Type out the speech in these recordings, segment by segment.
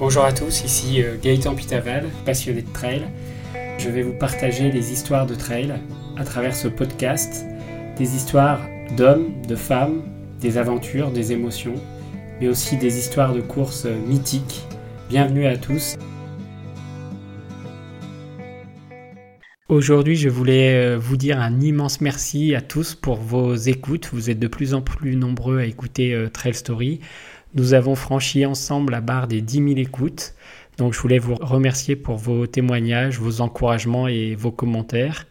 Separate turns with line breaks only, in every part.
Bonjour à tous, ici euh, Gaëtan Pitaval, passionné de trail. Je vais vous partager les histoires de trail à travers ce podcast, des histoires d'hommes, de femmes, des aventures, des émotions, mais aussi des histoires de courses mythiques. Bienvenue à tous. Aujourd'hui, je voulais euh, vous dire un immense merci à tous pour vos écoutes. Vous êtes de plus en plus nombreux à écouter euh, Trail Story. Nous avons franchi ensemble la barre des 10 000 écoutes. Donc je voulais vous remercier pour vos témoignages, vos encouragements et vos commentaires.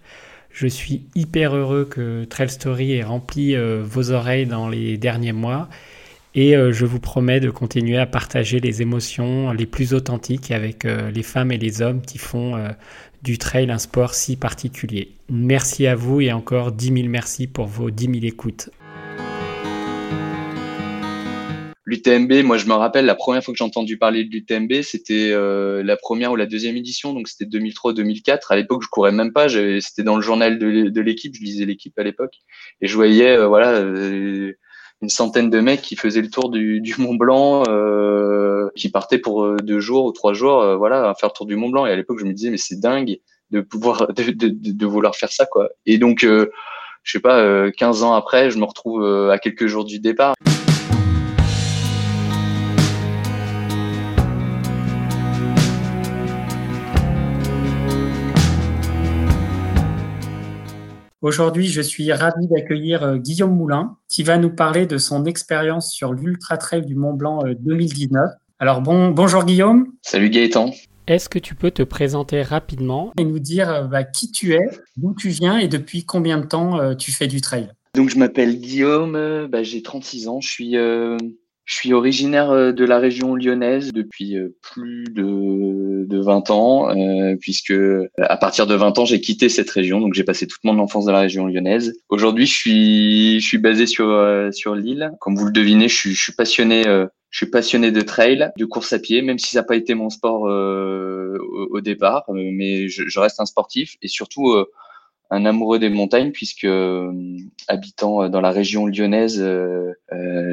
Je suis hyper heureux que Trail Story ait rempli euh, vos oreilles dans les derniers mois et je vous promets de continuer à partager les émotions les plus authentiques avec les femmes et les hommes qui font du trail, un sport si particulier. Merci à vous et encore 10 000 merci pour vos 10 000 écoutes.
L'UTMB, moi je me rappelle la première fois que j'ai entendu parler de l'UTMB, c'était euh, la première ou la deuxième édition, donc c'était 2003-2004. À l'époque, je courais même pas, c'était dans le journal de l'équipe, je lisais l'équipe à l'époque, et je voyais euh, voilà euh, une centaine de mecs qui faisaient le tour du, du Mont Blanc, euh, qui partaient pour euh, deux jours ou trois jours, voilà, à faire le tour du Mont Blanc. Et à l'époque, je me disais, mais c'est dingue de pouvoir, de, de, de, vouloir faire ça, quoi. Et donc, je sais pas, 15 ans après, je me retrouve à quelques jours du départ.
Aujourd'hui, je suis ravi d'accueillir euh, Guillaume Moulin qui va nous parler de son expérience sur l'Ultra Trail du Mont Blanc 2019. Euh, Alors bon, bonjour Guillaume.
Salut Gaëtan.
Est-ce que tu peux te présenter rapidement et nous dire euh, bah, qui tu es, d'où tu viens et depuis combien de temps tu fais du trail?
Donc je m'appelle Guillaume, bah, j'ai 36 ans, je suis je suis originaire de la région lyonnaise depuis plus de, de 20 ans, euh, puisque à partir de 20 ans, j'ai quitté cette région, donc j'ai passé toute mon enfance dans la région lyonnaise. Aujourd'hui, je suis, je suis basé sur sur l'île. Comme vous le devinez, je suis, je suis passionné. je suis passionné de trail, de course à pied, même si ça n'a pas été mon sport au, au, départ, mais je, je, reste un sportif et surtout un amoureux des montagnes puisque euh, habitant euh, dans la région lyonnaise, euh,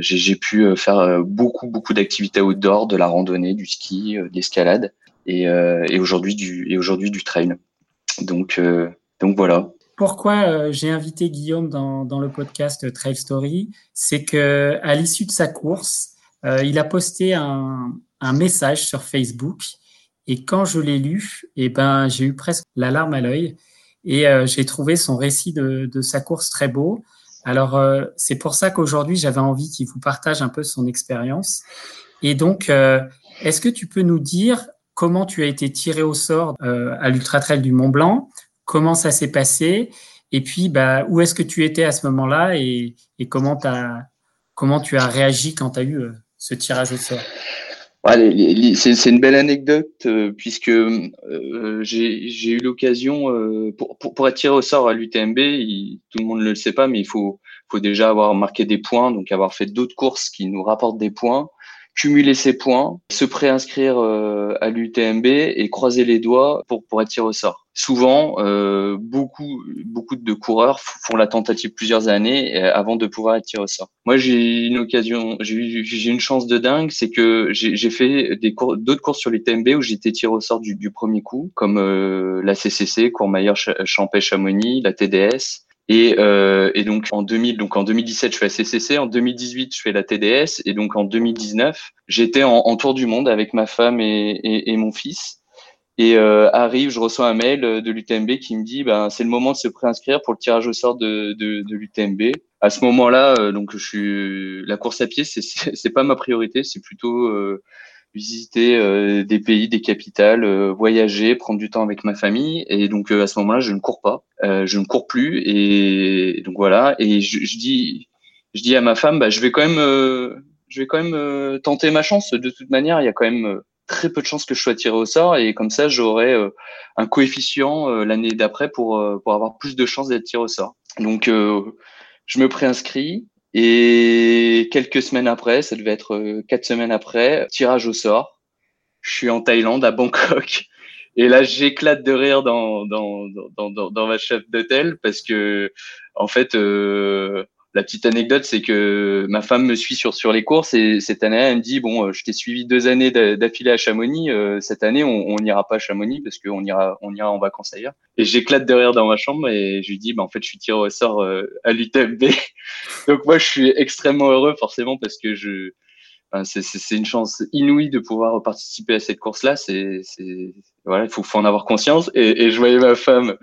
j'ai pu faire beaucoup beaucoup d'activités outdoor, de la randonnée, du ski, de l'escalade et, et aujourd'hui du et aujourd'hui du trail. Donc donc voilà.
Pourquoi j'ai invité Guillaume dans, dans le podcast Trail Story, c'est que à l'issue de sa course, il a posté un, un message sur Facebook et quand je l'ai lu, eh ben j'ai eu presque la larme à l'œil et euh, j'ai trouvé son récit de, de, sa course très beau. Alors, euh, c'est pour ça qu'aujourd'hui, j'avais envie qu'il vous partage un peu son expérience. Et donc, euh, est-ce que tu peux nous dire comment tu as été tiré au sort à l'Ultra Trail du Mont Blanc Comment ça s'est passé Et puis, bah, où est-ce que tu étais à ce moment-là et, comment, comment tu as réagi quand tu as eu ce tirage au sort?
C'est une belle anecdote euh, puisque euh, j'ai eu l'occasion euh, pour, être tiré au sort à l'UTMB, tout le monde ne le sait pas, mais il faut déjà avoir marqué des points, donc avoir fait d'autres courses qui nous rapportent des points cumuler ses points, se préinscrire euh, à l'UTMB et croiser les doigts pour, pour être tiré au sort. Souvent, euh, beaucoup, beaucoup de coureurs font la tentative plusieurs années euh, avant de pouvoir être tiré au sort. Moi, j'ai une occasion, j'ai une chance de dingue, c'est que j'ai fait des d'autres courses sur l'UTMB où j'étais tiré au sort du, du premier coup, comme la CCC, Courmayeur, Champais, Chamonix, la TDS. Et, euh, et, donc en 2000, donc en 2017, je fais la CCC, en 2018, je fais la TDS, et donc en 2019, j'étais en, en, tour du monde avec ma femme et, et, et mon fils. Et euh, arrive, je reçois un mail de l'UTMB qui me dit, ben c'est le moment de se préinscrire pour le tirage au sort de, de, de l'UTMB. À ce moment-là, euh, donc je suis la course à pied, c'est pas ma priorité, c'est plutôt euh, visiter euh, des pays, des capitales, euh, voyager, prendre du temps avec ma famille. Et donc euh, à ce moment-là, je ne cours pas, je ne cours plus. Et donc voilà. Et je, je dis, je dis à ma femme, bah, je vais quand même, je vais quand même tenter ma chance. De toute manière, il y a quand même très peu de chances que je sois tiré au sort et comme ça j'aurai un coefficient l'année d'après pour pour avoir plus de chances d'être tiré au sort. Donc je me préinscris et quelques semaines après, ça devait être euh, quatre semaines après, tirage au sort. Je suis en Thaïlande, à Bangkok. Et là, j'éclate de rire dans, dans, dans, dans, dans ma chef d'hôtel parce que, en fait, euh, la petite anecdote, c'est que ma femme me suit sur sur les courses et cette année, elle me dit bon, je t'ai suivi deux années d'affilée à Chamonix. cette année, on n'ira pas à Chamonix parce qu'on ira on ira en vacances ailleurs. Et j'éclate de rire dans ma chambre et je lui dis bah en fait, je suis tiré au sort à l'UTMB. Donc moi, je suis extrêmement heureux forcément parce que je c'est une chance inouïe de pouvoir participer à cette course-là. C'est voilà, il faut, faut, en avoir conscience. Et, et je voyais ma femme,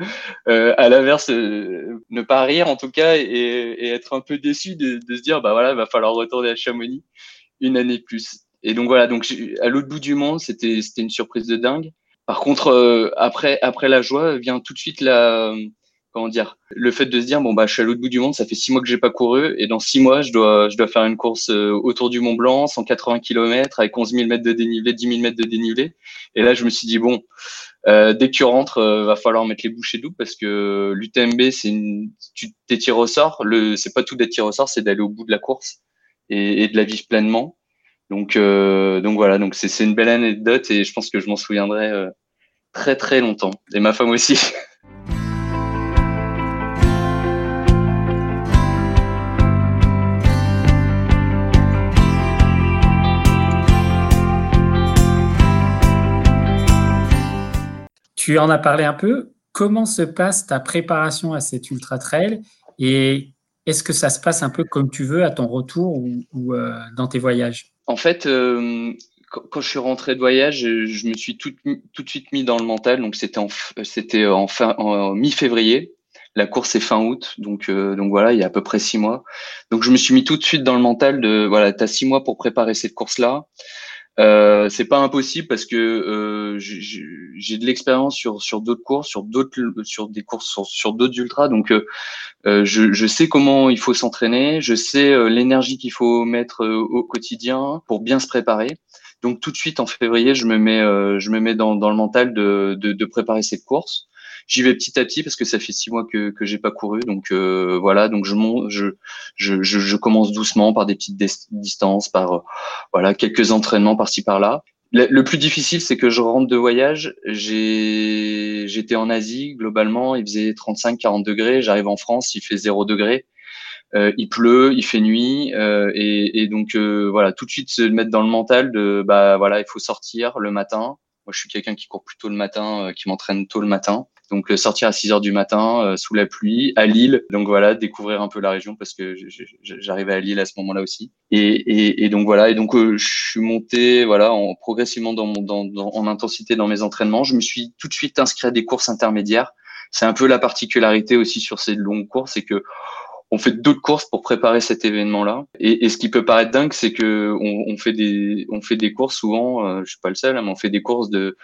euh, à l'inverse, euh, ne pas rire en tout cas et, et être un peu déçue de, de, se dire, bah voilà, il va falloir retourner à Chamonix une année plus. Et donc voilà, donc à l'autre bout du monde, c'était c'était une surprise de dingue. Par contre, euh, après après la joie vient tout de suite la comment dire, le fait de se dire bon bah je suis à l'autre bout du monde, ça fait six mois que j'ai pas couru et dans six mois je dois je dois faire une course euh, autour du Mont Blanc, 180 km avec 11 000 mètres de dénivelé, 10 000 mètres de dénivelé. Et là je me suis dit bon, euh, dès que tu rentres, euh, va falloir mettre les bouchées doubles parce que l'UTMB c'est une, tu t'es tiré au sort. Le c'est pas tout d'être tiré au sort, c'est d'aller au bout de la course et, et de la vivre pleinement. Donc euh, donc voilà, donc c'est c'est une belle anecdote et je pense que je m'en souviendrai euh, très très longtemps et ma femme aussi.
Tu en as parlé un peu. Comment se passe ta préparation à cet ultra trail et est-ce que ça se passe un peu comme tu veux à ton retour ou, euh, dans tes voyages?
En fait, euh, quand, je suis rentré de voyage, je, me suis tout, de suite mis dans le mental. Donc c'était en, fin, mi-février. La course est fin août, donc euh, voilà, il y a à peu près six mois. Donc je me suis mis tout de suite dans le mental de voilà, tu as six mois pour préparer cette course là. Euh, c'est pas impossible parce que euh, j'ai de l'expérience sur sur d'autres courses, sur d'autres sur des courses sur, sur d'autres ultras, donc euh, euh je, je, sais comment il faut s'entraîner, je sais euh, l'énergie qu'il faut mettre euh, au quotidien pour bien se préparer. Donc tout de suite en février, je me mets je me mets dans, dans le mental de, de, de préparer cette course. J'y vais petit à petit parce que ça fait six mois que que j'ai pas couru, donc euh, voilà, donc je, je, je je commence doucement par des petites distances, par euh, voilà quelques entraînements par-ci par-là. Le, plus difficile, c'est que je rentre de voyage. J'ai j'étais en Asie globalement, il faisait 35-40 degrés. J'arrive en France, il fait 0 degrés. Euh, il pleut, il fait nuit, euh, et, et, donc euh, voilà, tout de suite se mettre dans le mental de bah voilà, il faut sortir le matin. Moi, je suis quelqu'un qui court plutôt le matin, qui m'entraîne tôt le matin. Donc euh, sortir à 6 heures du matin euh, sous la pluie à Lille. Donc voilà, découvrir un peu la région parce que j'arrivais à Lille à ce moment-là aussi. Et, donc voilà, et donc euh, je suis monté voilà en, progressivement dans, mon, dans, en intensité dans mes entraînements. Je me suis tout de suite inscrit à des courses intermédiaires. C'est un peu la particularité aussi sur ces longues courses, c'est que on fait d'autres courses pour préparer cet événement-là. Et, et, ce qui peut paraître dingue, c'est que on, on, fait des on fait des courses souvent. Euh, je suis pas le seul, hein, mais on fait des courses de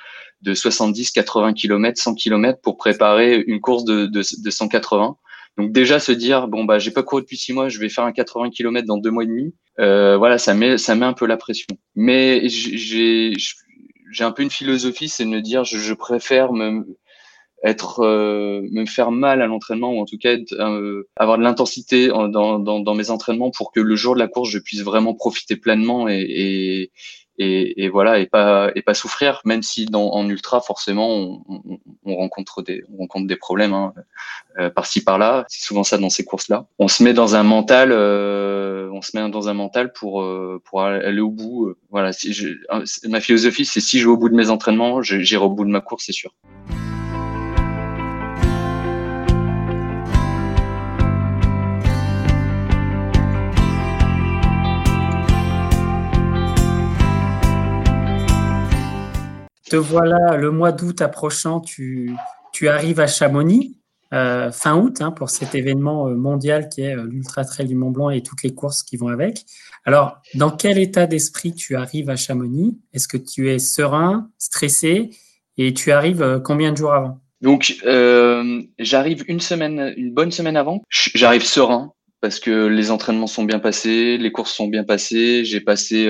de 70, 80 km, 100 km pour préparer une course de, de, de 180. Donc déjà se dire bon bah j'ai pas couru depuis six mois, je vais faire un 80 km dans deux mois et demi. Euh, voilà, ça met ça met un peu la pression. Mais j'ai j'ai un peu une philosophie, c'est de me dire je, je préfère me être euh, me faire mal à l'entraînement ou en tout cas euh, avoir de l'intensité dans, dans, dans, mes entraînements pour que le jour de la course je puisse vraiment profiter pleinement et, et, et, voilà et pas et pas souffrir même si dans en ultra forcément on, on, on rencontre des on rencontre des problèmes hein, euh, par-ci par-là. C'est souvent ça dans ces courses là on se met dans un mental euh, on se met dans un mental pour pour aller au bout voilà. Si je, ma philosophie c'est si je vais au bout de mes entraînements j'irai au bout de ma course c'est sûr
te voilà le mois d'août approchant, tu, arrives à Chamonix, euh, fin août, hein, pour cet événement euh, mondial qui est euh, l'Ultra Trail du Mont Blanc et toutes les courses qui vont avec. Alors, dans quel état d'esprit tu arrives à Chamonix? Est-ce que tu es serein, stressé? Et tu arrives combien de jours avant?
Donc, j'arrive une semaine, une bonne semaine avant. J'arrive serein parce que les entraînements sont bien passés, les courses sont bien passées. J'ai passé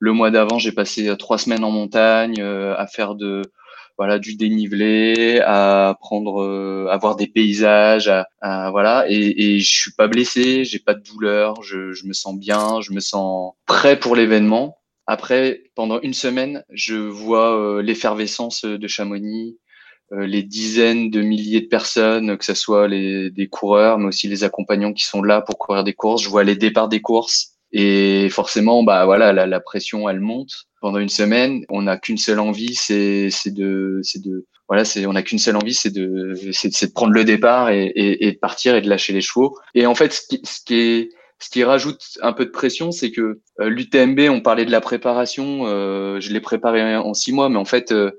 le mois d'avant, j'ai passé euh, trois semaines en montagne euh, à faire de voilà du dénivelé, à prendre, euh, à voir des paysages, à, voilà. Et, et je suis pas blessé, j'ai pas de douleur, je, je me sens bien, je me sens prêt pour l'événement. Après, pendant une semaine, je vois l'effervescence de Chamonix, les dizaines de milliers de personnes, que ce soit les, des coureurs, mais aussi les accompagnants qui sont là pour courir des courses. Je vois les départs des courses et forcément, bah voilà, la, la pression elle monte pendant une semaine. On n'a qu'une seule envie, c'est de, c'est de, voilà, c'est on n'a qu'une seule envie, c'est de, c'est de prendre le départ et, et, et, de partir et de lâcher les chevaux. Et en fait, ce qui, ce qui ce qui rajoute un peu de pression, c'est que euh, l'UTMB, on parlait de la préparation, euh, je l'ai préparé en six mois, mais en fait, euh,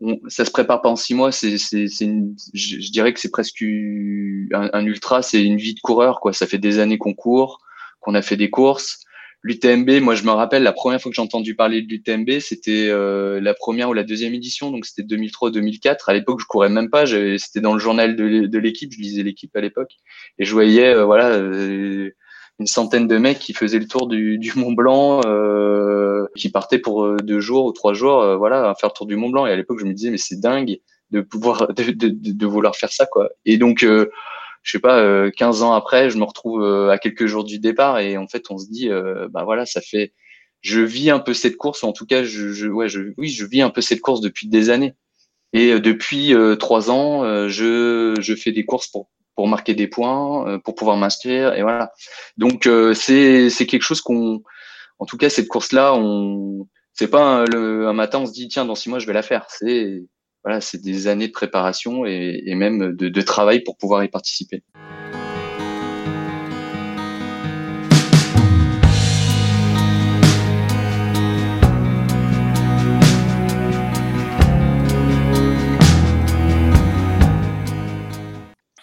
on, ça se prépare pas en six mois. C'est, c'est, c'est je, je, dirais que c'est presque un, un ultra, c'est une vie de coureur, quoi. Ça fait des années qu'on court, qu'on a fait des courses. L'UTMB, moi je me rappelle la première fois que j'ai entendu parler de l'UTMB, c'était euh, la première ou la deuxième édition, donc c'était 2003-2004. À l'époque, je courais même pas, c'était dans le journal de l'équipe, je lisais l'équipe à l'époque, et je voyais euh, voilà euh, une centaine de mecs qui faisaient le tour du, Mont Blanc, euh, qui partaient pour euh, deux jours ou trois jours, voilà, à faire le tour du Mont Blanc. Et à l'époque, je me disais mais c'est dingue de pouvoir de, de, de, vouloir faire ça quoi. Et donc je sais pas, 15 ans après, je me retrouve à quelques jours du départ et en fait, on se dit, bah voilà, ça fait, je vis un peu cette course, ou en tout cas, je, je, ouais, je, oui, je vis un peu cette course depuis des années. Et depuis trois ans, je, je fais des courses pour pour marquer des points, euh, pour pouvoir m'inscrire, et voilà. Donc euh, c'est c'est quelque chose qu'on, en tout cas cette course-là, on, c'est pas un, le, un matin on se dit tiens dans six mois je vais la faire. C'est voilà, c'est des années de préparation et, même de, travail pour pouvoir y participer.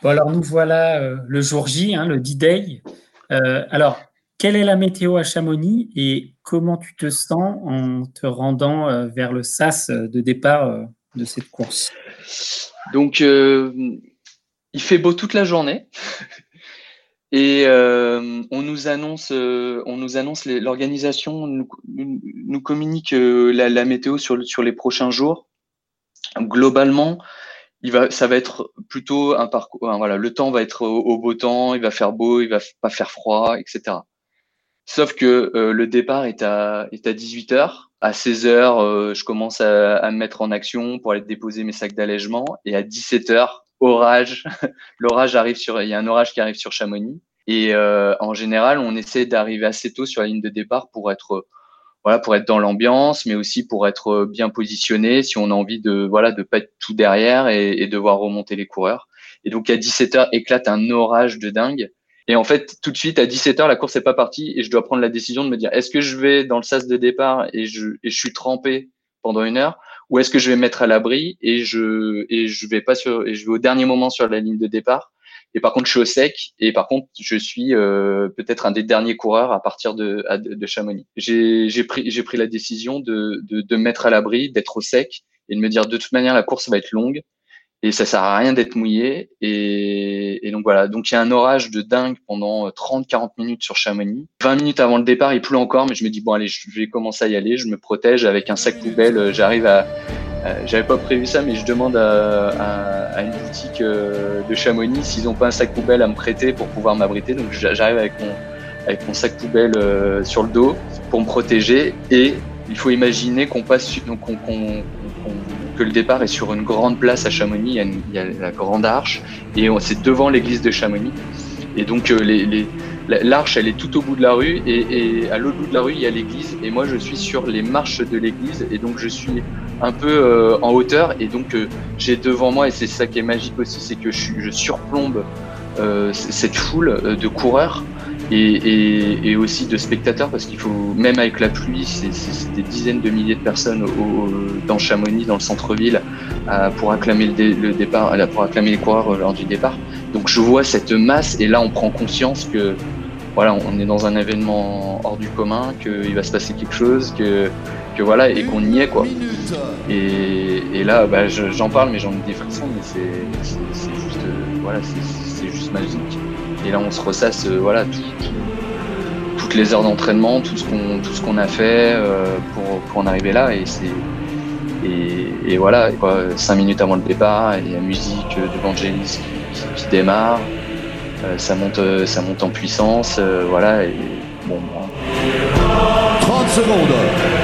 alors nous voilà euh, le jour J, hein, le D-Day. Euh, alors, quelle est la météo à Chamonix et comment tu te sens en te rendant euh, vers le SAS de départ de cette course
Donc, il fait beau toute la journée. Et on nous annonce, on nous annonce l'organisation nous, communique la, météo sur, les prochains jours. Globalement, ça va être plutôt un parcours. Voilà, le temps va être au, beau temps, il va faire beau, il va pas faire froid, etc. Sauf que euh, le départ est à, est à 18 h À 16 h euh, je commence à, me mettre en action pour aller déposer mes sacs d'allègement. Et à 17 h orage. L'orage arrive sur, il y a un orage qui arrive sur Chamonix. Et euh, en général, on essaie d'arriver assez tôt sur la ligne de départ pour être voilà pour être dans l'ambiance, mais aussi pour être bien positionné si on a envie de voilà de pas être tout derrière et, et de voir remonter les coureurs. Et donc à 17h éclate un orage de dingue. Et en fait, tout de suite à 17h, la course n'est pas partie et je dois prendre la décision de me dire est-ce que je vais dans le sas de départ et je et je suis trempé pendant une heure ou est-ce que je vais me mettre à l'abri et je et je vais pas sur et je vais au dernier moment sur la ligne de départ et par contre, je suis au sec. Et par contre, je suis euh, peut-être un des derniers coureurs à partir de, de Chamonix. J'ai pris, pris la décision de, de, de mettre à l'abri, d'être au sec et de me dire de toute manière, la course va être longue et ça sert à rien d'être mouillé. Et, donc voilà. Donc il y a un orage de dingue pendant 30-40 minutes sur Chamonix. 20 minutes avant le départ, il pleut encore, mais je me dis bon allez, je vais commencer à y aller. Je me protège avec un sac poubelle. J'arrive à euh, j'avais pas prévu ça, mais je demande à, une boutique euh, de Chamonix s'ils ont pas un sac poubelle à me prêter pour pouvoir m'abriter. Donc j'arrive avec mon, avec mon sac poubelle euh, sur le dos pour me protéger. Et il faut imaginer qu'on passe, donc qu'on, le départ est sur une grande place à Chamonix. Il y a, la grande arche et c'est devant l'église de Chamonix. Et donc les l'arche elle est tout au bout de la rue et, à l'autre bout de la rue il y a l'église et moi je suis sur les marches de l'église et donc je suis un peu euh, en hauteur et donc euh, j'ai devant moi et c'est ça qui est magique aussi c'est que je, surplombe euh, cette foule de coureurs et, et, et, aussi de spectateurs parce qu'il faut même avec la pluie c'est des dizaines de milliers de personnes au, dans Chamonix dans le centre-ville pour acclamer le, le, départ pour acclamer les coureurs lors du départ donc je vois cette masse et là on prend conscience que voilà on est dans un événement hors du commun qu'il va se passer quelque chose que que voilà et qu'on y est quoi. Et, et là bah, j'en parle mais j'en ai des frissons mais c'est juste euh, voilà c'est juste magique. Et là on se ressasse euh, voilà tout, tout, toutes les heures d'entraînement, tout ce qu'on a fait euh, pour, en arriver là. Et et, voilà cinq minutes avant le départ il y a musique d'Evangelis qui, qui, qui, démarre euh, ça monte ça monte en puissance voilà et bon
30 secondes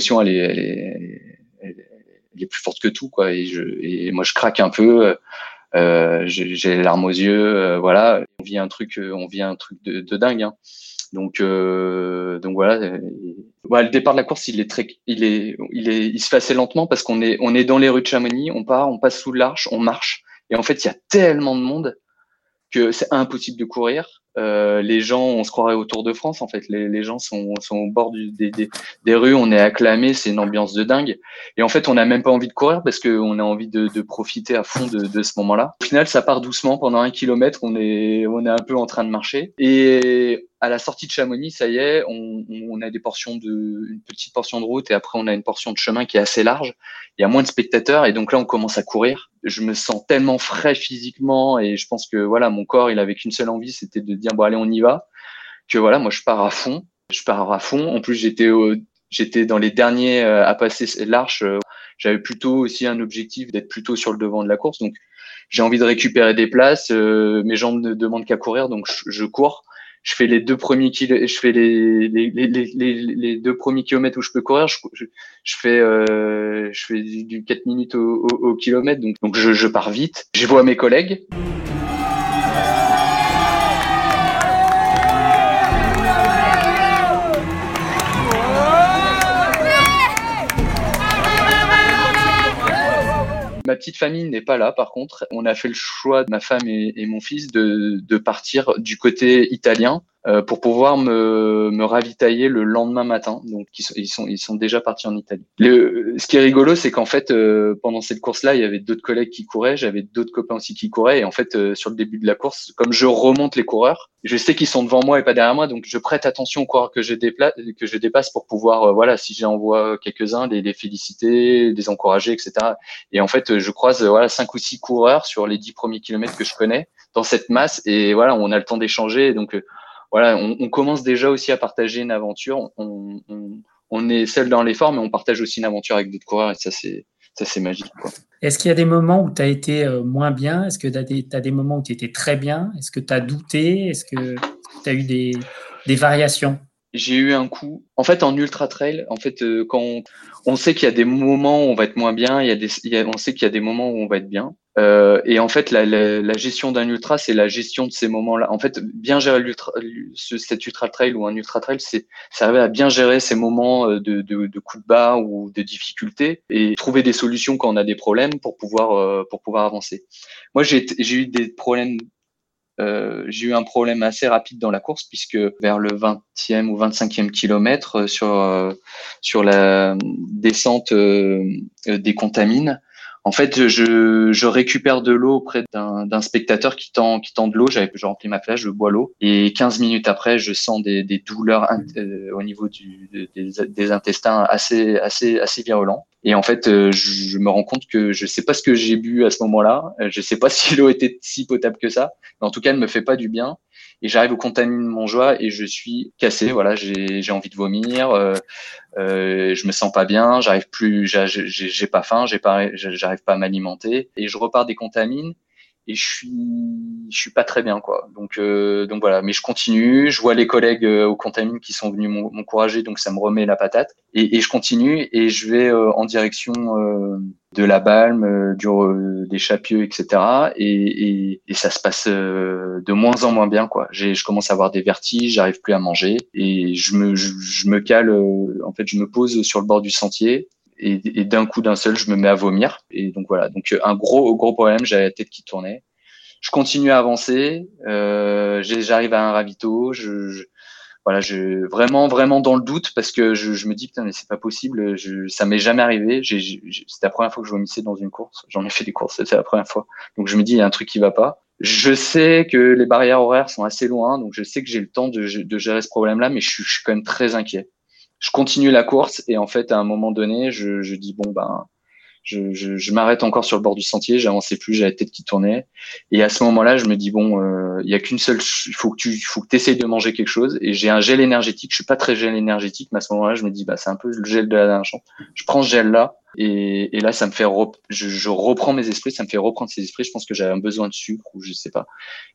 elle est, plus forte que tout, quoi. Et, je, et moi, je craque un peu. Euh, j'ai les larmes aux yeux. Euh, voilà, on vit un truc, euh, on vit un truc de, dingue. Hein. Donc, donc voilà. le départ de la course, il est très, il est, il est, il se fait assez lentement parce qu'on est, on est dans les rues de Chamonix, on part, on passe sous l'arche, on marche, et en fait, il y a tellement de monde que c'est impossible de courir. Euh, les gens, on se croirait au Tour de France en fait. Les, les gens sont, sont, au bord du, des, des, des, rues, on est acclamé, c'est une ambiance de dingue. Et en fait, on n'a même pas envie de courir parce qu'on a envie de, de, profiter à fond de, de ce moment-là. Au final, ça part doucement pendant un kilomètre. On est, on est un peu en train de marcher. Et à la sortie de Chamonix, ça y est, on, on, a des portions de, une petite portion de route et après on a une portion de chemin qui est assez large. Il y a moins de spectateurs et donc là on commence à courir. Je me sens tellement frais physiquement et je pense que voilà mon corps il avait qu'une seule envie, c'était de dire bon allez on y va. Que voilà moi je pars à fond, je pars à fond. En plus j'étais j'étais dans les derniers euh, à passer l'arche. J'avais plutôt aussi un objectif d'être plutôt sur le devant de la course donc j'ai envie de récupérer des places. Euh, mes jambes ne demandent qu'à courir donc je cours je fais les deux premiers je fais les, les, deux premiers kilomètres où je peux courir, je, je, fais euh, je fais du 4 minutes au, au, au kilomètre, donc, donc je, je pars vite. Je vois mes collègues. Ma petite famille n'est pas là, par contre. On a fait le choix, de ma femme et, mon fils, de, partir du côté italien pour pouvoir me, me, ravitailler le lendemain matin. Donc, ils sont, ils sont, ils sont déjà partis en Italie. Le, ce qui est rigolo, c'est qu'en fait, euh, pendant cette course-là, il y avait d'autres collègues qui couraient, j'avais d'autres copains aussi qui couraient. Et en fait, euh, sur le début de la course, comme je remonte les coureurs, je sais qu'ils sont devant moi et pas derrière moi, donc je prête attention aux coureurs que je, déplace, que je dépasse pour pouvoir, voilà, si j'en vois quelques-uns, les, les, féliciter, les encourager, etc. Et en fait, je croise voilà cinq ou six coureurs sur les dix premiers kilomètres que je connais dans cette masse, et voilà, on a le temps d'échanger. Donc voilà, on, on, commence déjà aussi à partager une aventure. On, on, on est seul dans l'effort, mais on partage aussi une aventure avec d'autres coureurs et ça, c'est ça c'est magique.
Est-ce qu'il y a des moments où tu as été euh, moins bien? Est-ce que tu as, as, des moments où tu étais très bien? Est-ce que tu as douté? Est-ce que tu as eu des, des variations?
J'ai eu un coup. En fait, en ultra trail, en fait, euh, quand on, on sait qu'il y a des moments où on va être moins bien, il y a des, il y a, on sait qu'il y a des moments où on va être bien. Euh, et en fait, la, la, la gestion d'un ultra, c'est la gestion de ces moments-là. En fait, bien gérer l'ultra, cet ultra trail ou un ultra trail, c'est arriver à bien gérer ces moments euh, de, de, de coups de bas ou de difficultés et trouver des solutions quand on a des problèmes pour pouvoir euh, pour pouvoir avancer. Moi, j'ai eu des problèmes. Euh, j'ai eu un problème assez rapide dans la course puisque vers le 20e ou 25e kilomètre sur sur la descente des contamines, en fait, je, je récupère de l'eau auprès d'un spectateur qui tend, qui tend de l'eau. J'avais, je remplis ma flèche, je bois l'eau. Et 15 minutes après, je sens des, douleurs euh, au niveau du, des, des, intestins assez, assez, assez virulents. Et en fait, euh, je, me rends compte que je sais pas ce que j'ai bu à ce moment-là. Je sais pas si l'eau était si potable que ça. Mais en tout cas, elle me fait pas du bien et j'arrive au contamine mon joie et je suis cassé. Voilà, j'ai envie de vomir, euh, euh, je me sens pas bien, j'arrive plus, j'ai pas faim, j'ai pas, j'arrive pas à m'alimenter et je repars des contamines et je suis je suis pas très bien quoi. Donc euh, donc voilà. Mais je continue je vois les collègues euh, au contamine qui sont venus m'encourager donc ça me remet la patate. Et, et je continue et je vais euh, en direction euh, de la balme euh, du des chapieux etc et, et, et, ça se passe de moins en moins bien quoi. J'ai je commence à avoir des vertiges j'arrive plus à manger et je me je, je me cale en fait je me pose sur le bord du sentier et, et d'un coup d'un seul, je me mets à vomir. Et donc voilà, donc un gros gros problème, j'avais la tête qui tournait. Je continue à avancer, euh, j'arrive à un ravito, je, voilà, je vraiment vraiment dans le doute parce que je, je me dis putain mais c'est pas possible, je, ça m'est jamais arrivé. C'était la première fois que je vomissais dans une course. J'en ai fait des courses, c'était la première fois. Donc je me dis il y a un truc qui va pas. Je sais que les barrières horaires sont assez loin, donc je sais que j'ai le temps de, de gérer ce problème-là, mais je suis, je suis quand même très inquiet je continue la course et en fait à un moment donné je, je dis bon ben je, je, m'arrête encore sur le bord du sentier j'avançais plus j'avais la tête qui tournait et à ce moment-là je me dis bon euh, il y a qu'une seule il faut que tu faut que tu essayes de manger quelque chose. Et j'ai un gel énergétique je suis pas très gel énergétique mais à ce moment-là je me dis bah c'est un peu le gel de la dernière chance. Je prends ce gel là et, et là ça me fait je, je, reprends mes esprits ça me fait reprendre ces esprits. Je pense que j'avais un besoin de sucre ou je sais pas.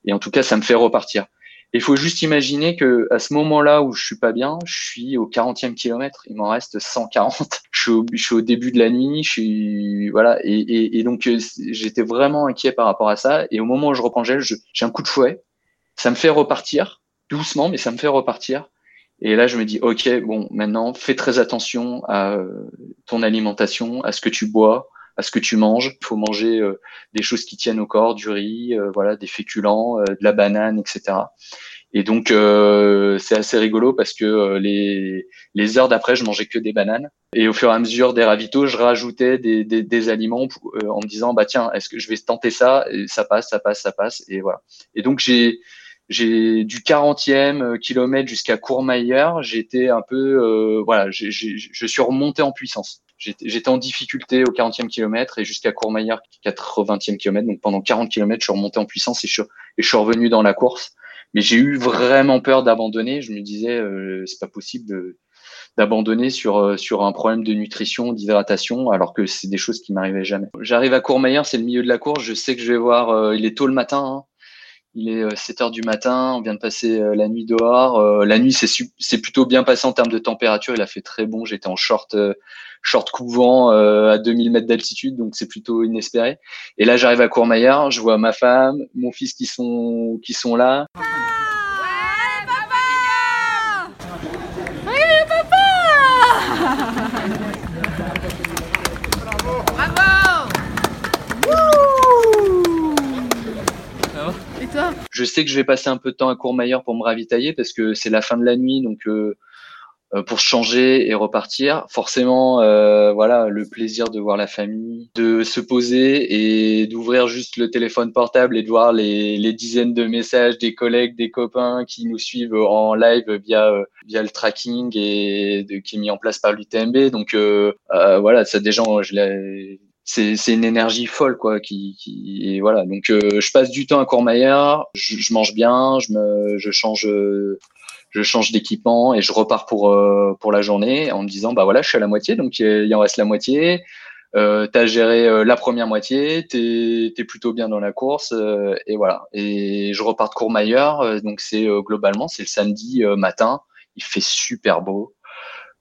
Et en tout cas ça me fait repartir Il faut juste imaginer que à ce moment-là où je suis pas bien, je suis au 40e kilomètre. Il m'en reste 140. Je suis, au, je suis au début de la nuit. Je suis voilà. Et, et, et donc euh, j'étais vraiment inquiet par rapport à ça. Et au moment où je reprends gel, j'ai un coup de fouet. Ça me fait repartir doucement, mais ça me fait repartir. Et là, je me dis, ok, bon, maintenant, fais très attention à ton alimentation, à ce que tu bois, à ce que tu manges. Il faut manger euh, des choses qui tiennent au corps, du riz, euh, voilà, des féculents, de la banane, etc. Et donc, c'est assez rigolo parce que les, les heures d'après, je mangeais que des bananes. Et au fur et à mesure des ravitaux, je rajoutais des, des, des aliments en me disant, bah tiens, est-ce que je vais tenter ça? Et ça passe, ça passe, ça passe. Et voilà. Et donc, j'ai j'ai du 40e euh, kilomètre jusqu'à Courmayeur, j'étais un peu, euh, voilà, j je suis remonté en puissance. J'étais en difficulté au 40e kilomètre et jusqu'à Courmayeur, 80e kilomètre. Donc pendant 40 kilomètres, je suis remonté en puissance et je, suis revenu dans la course. Mais j'ai eu vraiment peur d'abandonner. Je me disais, euh, c'est pas possible d'abandonner sur euh, sur un problème de nutrition, d'hydratation, alors que c'est des choses qui m'arrivaient jamais. J'arrive à Courmayeur, c'est le milieu de la course. Je sais que je vais voir. il est tôt le matin. Hein. Il est 7 euh, heures du matin, on vient de passer euh, la nuit dehors. Euh, la nuit, c'est plutôt bien passé en termes de température. Il a fait très bon. J'étais en short, short couvant à 2000 mètres d'altitude, donc c'est plutôt inespéré. Et là, j'arrive à Courmayeur, je vois ma femme, mon fils qui sont, qui sont là. Je sais que je vais passer un peu de temps à Courmayeur pour me ravitailler parce que c'est la fin de la nuit, donc euh, euh, pour changer et repartir. Forcément, euh, voilà, le plaisir de voir la famille, de se poser et d'ouvrir juste le téléphone portable et de voir les, dizaines de messages des collègues, des copains qui nous suivent en live via via le tracking et qui est mis en place par l'UTMB. Donc voilà, ça des gens, je c'est c'est une énergie folle quoi qui, qui et voilà. Donc euh, je passe du temps à Courmayeur je, je, mange bien je me je change je change d'équipement et je repars pour euh, pour la journée en me disant bah voilà je suis à la moitié donc il en reste la moitié. Euh, tu as géré euh, la première moitié tu es, plutôt bien dans la course et voilà. Et je repars de Courmayeur donc c'est globalement c'est le samedi matin. Il fait super beau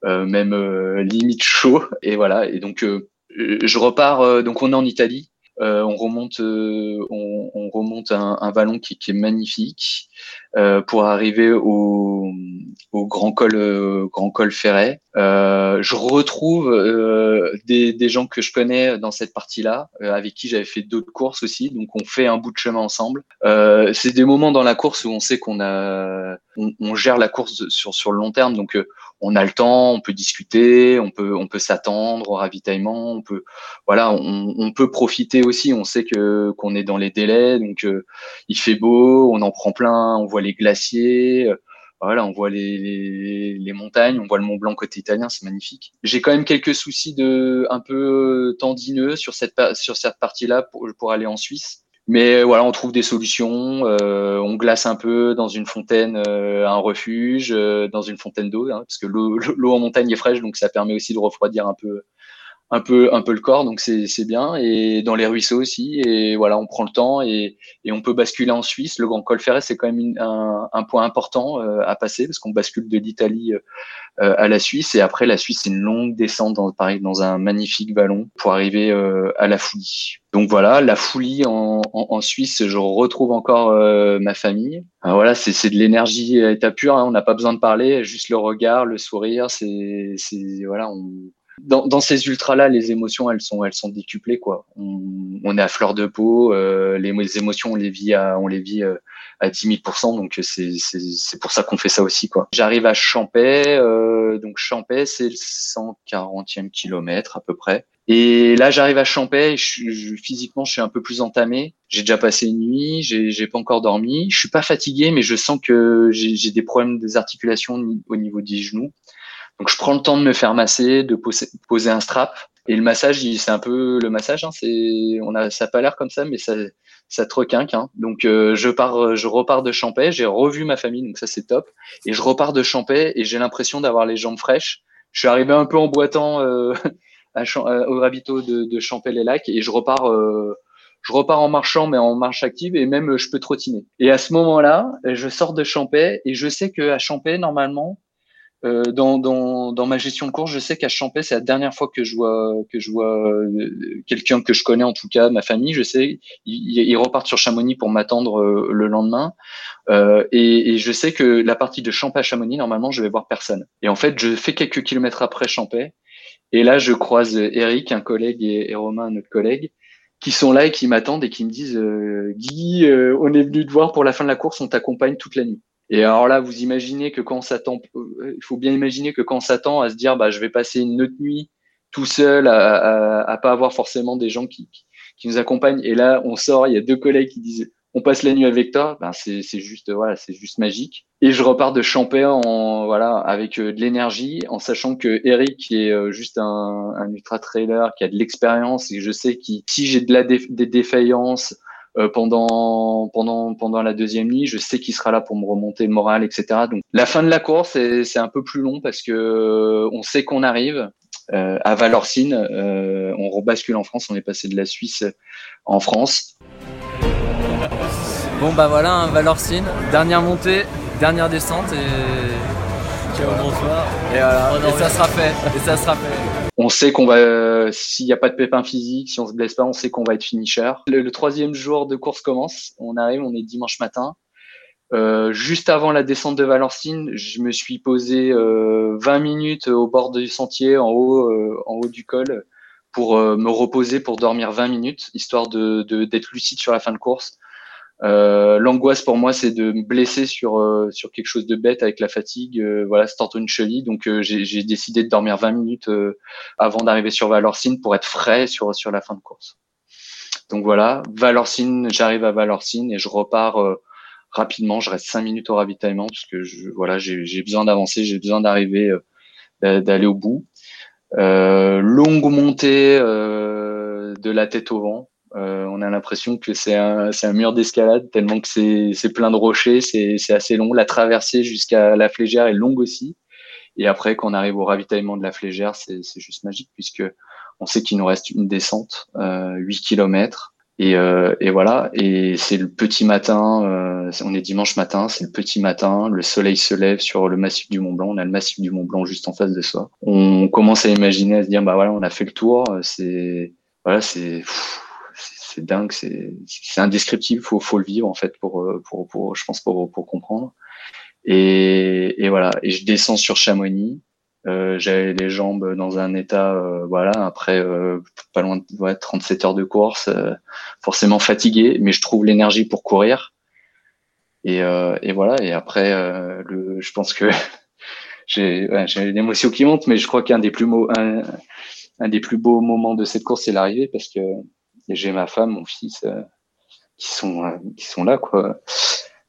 même limite chaud et voilà. Et donc euh, je repars, euh, donc on est en Italie. Euh, on remonte, on, on, remonte un, un vallon qui, qui, est magnifique pour arriver au, au grand col, grand col Ferret. je retrouve des, des, gens que je connais dans cette partie-là, avec qui j'avais fait d'autres courses aussi. Donc on fait un bout de chemin ensemble. c'est des moments dans la course où on sait qu'on a, on, on, gère la course sur sur le long terme. Donc on a le temps, on peut discuter, on peut, on peut s'attendre au ravitaillement, on peut, voilà, on, peut profiter aussi. On sait que qu'on est dans les délais, donc euh, il fait beau, on en prend plein, on voit les glaciers, euh, voilà, on voit les, les, montagnes, on voit le Mont Blanc côté italien, c'est magnifique. J'ai quand même quelques soucis de un peu tendineux sur cette sur cette partie-là pour, pour aller en Suisse. Mais voilà, on trouve des solutions. Euh, on glace un peu dans une fontaine, euh, un refuge, euh, dans une fontaine d'eau, hein, parce que l'eau en montagne est fraîche, donc ça permet aussi de refroidir un peu, un peu, un peu le corps, donc c'est bien. Et dans les ruisseaux aussi. Et voilà, on prend le temps et, et on peut basculer en Suisse. Le Grand Col Ferret, c'est quand même un, un, point important à passer, parce qu'on bascule de l'Italie à la Suisse. Et après, la Suisse, c'est une longue descente, dans, pareil, dans un magnifique vallon pour arriver à la Foulie. Donc voilà, la Foulie en, en, Suisse, je retrouve encore ma famille. voilà, c'est de l'énergie à état pur. Hein, on n'a pas besoin de parler, juste le regard, le sourire. C'est voilà, on, dans, dans, ces ultras-là, les émotions, elles sont, elles sont décuplées, quoi. On, on est à fleur de peau. Euh, les, les, émotions, on les vit à, on les vit euh, à 10 000% Donc c'est pour ça qu'on fait ça aussi, quoi. J'arrive à Champais. Euh, donc Champais, c'est le 140e kilomètre à peu près. Et là, j'arrive à Champais. Je, je, physiquement, je suis un peu plus entamé. J'ai déjà passé une nuit. J'ai pas encore dormi. Je suis pas fatigué, mais je sens que j'ai des problèmes des articulations au niveau des genoux. Donc je prends le temps de me faire masser, de poser, poser un strap. Et le massage, c'est un peu le massage. Hein, c'est, on a, ça pas l'air comme ça, mais ça, ça te requinque. Hein. Donc euh, je pars, je repars de Champais. J'ai revu ma famille, donc ça c'est top. Et je repars de Champais et j'ai l'impression d'avoir les jambes fraîches. Je suis arrivé un peu en boitant euh, à, euh, au ravito de, de Champais les Lacs et je repars. Euh, je repars en marchant, mais en marche active, et même je peux trottiner. Et à ce moment-là, je sors de Champais, et je sais que à Champais, normalement, euh, dans, dans, dans, ma gestion de course, je sais qu'à Champais, c'est la dernière fois que je vois que je vois euh, quelqu'un que je connais, en tout cas ma famille. Je sais, ils, ils repartent sur Chamonix pour m'attendre euh, le lendemain, euh, et, et, je sais que la partie de Champais à Chamonix, normalement, je vais voir personne. Et en fait, je fais quelques kilomètres après Champais, et là, je croise Eric, un collègue, et, et Romain, un autre collègue, qui sont là et qui m'attendent et qui me disent Guy, on est venu te voir pour la fin de la course, on t'accompagne toute la nuit. Et alors là, vous imaginez que quand on s'attend, il faut bien imaginer que quand on s'attend à se dire, bah, je vais passer une autre nuit tout seul, à, à, à pas avoir forcément des gens qui, qui, nous accompagnent. Et là, on sort, il y a deux collègues qui disent, on passe la nuit avec toi. Ben c'est juste, voilà, c'est juste magique. Et je repars de Champé en, voilà, avec euh, de l'énergie, en sachant que Eric, est euh, juste un, un ultra trailer, qui a de l'expérience, et je sais que si j'ai de la des défaillances euh, pendant pendant pendant la deuxième nuit. Je sais qu'il sera là pour me remonter le moral, etc. Donc la fin de la course, c'est un peu plus long parce que euh, on sait qu'on arrive. Euh, à Valorcine, euh, on rebascule en France. On est passé de la Suisse en France.
Bon bah voilà, hein, Valorcine, dernière montée, dernière descente et
ciao bonsoir.
Et voilà, oh, et ça sera fait. Et ça sera fait
on sait qu'on va, euh, s'il n'y a pas de pépin physique, si on se blesse pas, on sait qu'on va être finisher. Le, troisième jour de course commence. On arrive, on est dimanche matin. Euh, juste avant la descente de Valencine, je me suis posé euh, 20 minutes au bord du sentier, en haut, euh, en haut du col, pour euh, me reposer, pour dormir 20 minutes, histoire de d'être lucide sur la fin de course. Euh, l'angoisse pour moi, c'est de me blesser sur euh, sur quelque chose de bête avec la fatigue. Euh, voilà, c'est une cheville. Donc j'ai décidé de dormir 20 minutes avant d'arriver sur Valorcine pour être frais sur sur la fin de course. Donc voilà, Valorcine, j'arrive à Valorcine et je repars rapidement. Je reste 5 minutes au ravitaillement parce que voilà, j'ai besoin d'avancer, j'ai besoin d'arriver, d'aller au bout. longue montée de la tête au vent. Euh, on a l'impression que c'est un, mur d'escalade tellement que c'est plein de rochers, c'est assez long. La traversée jusqu'à la flégère est longue aussi. Et après, quand on arrive au ravitaillement de la flégère, c'est juste magique puisque on sait qu'il nous reste une descente, euh, 8 km. Et, euh, et voilà, et c'est le petit matin, euh, on est dimanche matin, c'est le petit matin, le soleil se lève sur le massif du Mont Blanc, on a le massif du Mont Blanc juste en face de soi. On commence à imaginer, à se dire, bah voilà, on a fait le tour, c'est c'est dingue, c'est indescriptible, faut faut le vivre en fait pour euh, pour, pour je pense pour pour comprendre. Et, et voilà, et je descends sur Chamonix. Euh, J'avais les jambes dans un état, euh, voilà, après euh, pas loin de ouais, 37 heures de course, euh, forcément fatigué, mais je trouve l'énergie pour courir. Et, et voilà, et après, le, je pense que j'ai ouais, une émotion qui monte, mais je crois qu'un des plus mots, un, un, des plus beaux moments de cette course, c'est l'arrivée, parce que j'ai ma femme, mon fils, euh, qui sont euh, qui sont là quoi,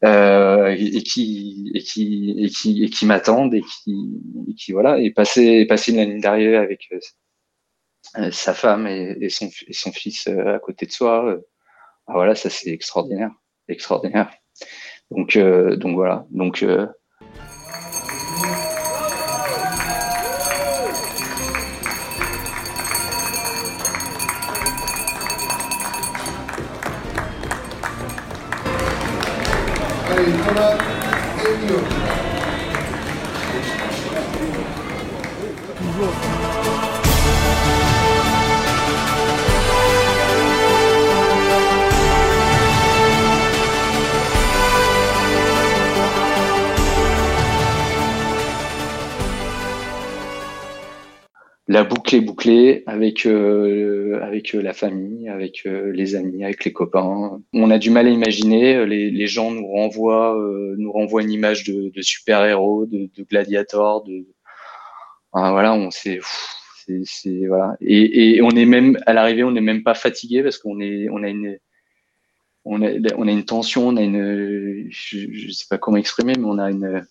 euh, et, qui et qui et qui et qui m'attendent et qui et qui voilà. Et passer passer une année d'arrivée avec sa femme et, et, son et son fils à côté de soi, ah, voilà ça c'est extraordinaire, extraordinaire. Donc donc voilà. Donc la boucle est bouclée avec euh, avec euh, la famille, avec euh, les amis, avec les copains. On a du mal à imaginer. Les, les gens nous renvoient nous renvoient une image de, de super héros, de, de de voilà, on c'est c'est voilà. Et, on est même à l'arrivée, on n'est même pas fatigué parce qu'on est on a une on a, on a une tension, on a une je, je sais pas comment exprimer, mais on a une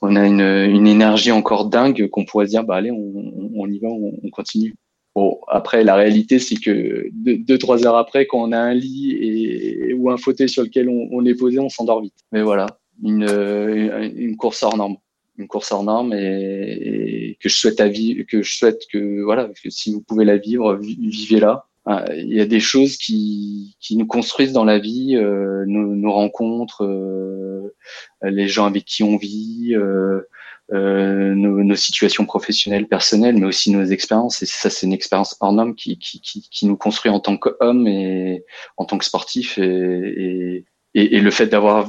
on a une, énergie encore dingue qu'on pourrait se dire, bah allez, on, y va, on, continue. Bon, après, la réalité, c'est que deux, trois heures après, quand on a un lit et, ou un fauteuil sur lequel on, on est posé, on s'endort vite. Mais voilà, une, une, course hors norme, une course hors norme et, que je souhaite à vivre, que je souhaite que voilà, que si vous pouvez la vivre, vivez-la. ah, il y a des choses qui, qui nous construisent dans la vie, euh, nos, nos, rencontres, euh, les gens avec qui on vit, euh nos, nos, situations professionnelles, personnelles, mais aussi nos expériences. Et ça, c'est une expérience hors norme qui, qui, qui, qui, nous construit en tant qu'homme et en tant que sportif. Et, et, et, le fait d'avoir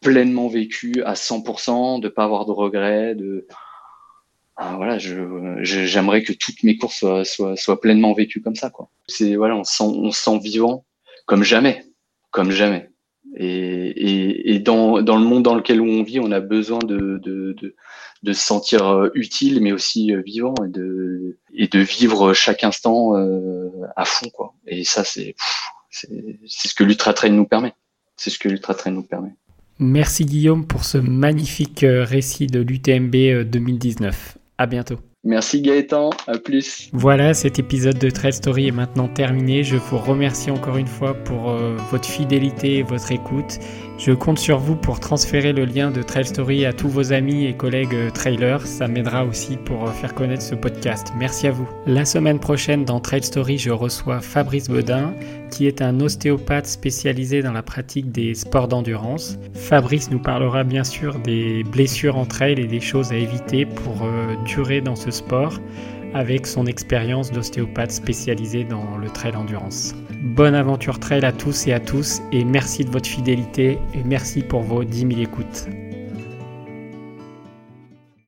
pleinement vécu à 100%, de pas avoir de regrets, de ah, voilà, j'aimerais que toutes mes courses soient, soient, soient, pleinement vécues comme ça, quoi. C'est voilà, on sent, on sent vivant comme jamais, comme jamais. Et, et, et dans, dans le monde dans lequel on vit, on a besoin de, de, de, de se sentir euh, utile, mais aussi euh, vivant et de, et de vivre chaque instant euh, à fond, quoi. Et ça, c'est, c'est, c'est ce que l'Ultra Trail nous permet. C'est ce que l'Ultra Trail nous permet.
Merci Guillaume pour ce magnifique récit de l'UTMB 2019. À bientôt.
Merci Gaëtan, à plus.
Voilà, cet épisode de Trail Story est maintenant terminé. Je vous remercie encore une fois pour euh, votre fidélité et votre écoute. Je compte sur vous pour transférer le lien de Trail Story à tous vos amis et collègues euh, trailers. Ça m'aidera aussi pour euh, faire connaître ce podcast. Merci à vous. La semaine prochaine dans Trail Story, je reçois Fabrice Bedin, qui est un ostéopathe spécialisé dans la pratique des sports d'endurance. Fabrice nous parlera bien sûr des blessures en trail et des choses à éviter pour euh, durer dans ce sport avec son expérience d'ostéopathe spécialisé dans le trail endurance. Bonne aventure trail à tous et à tous et merci de votre fidélité et merci pour vos 10 000 écoutes.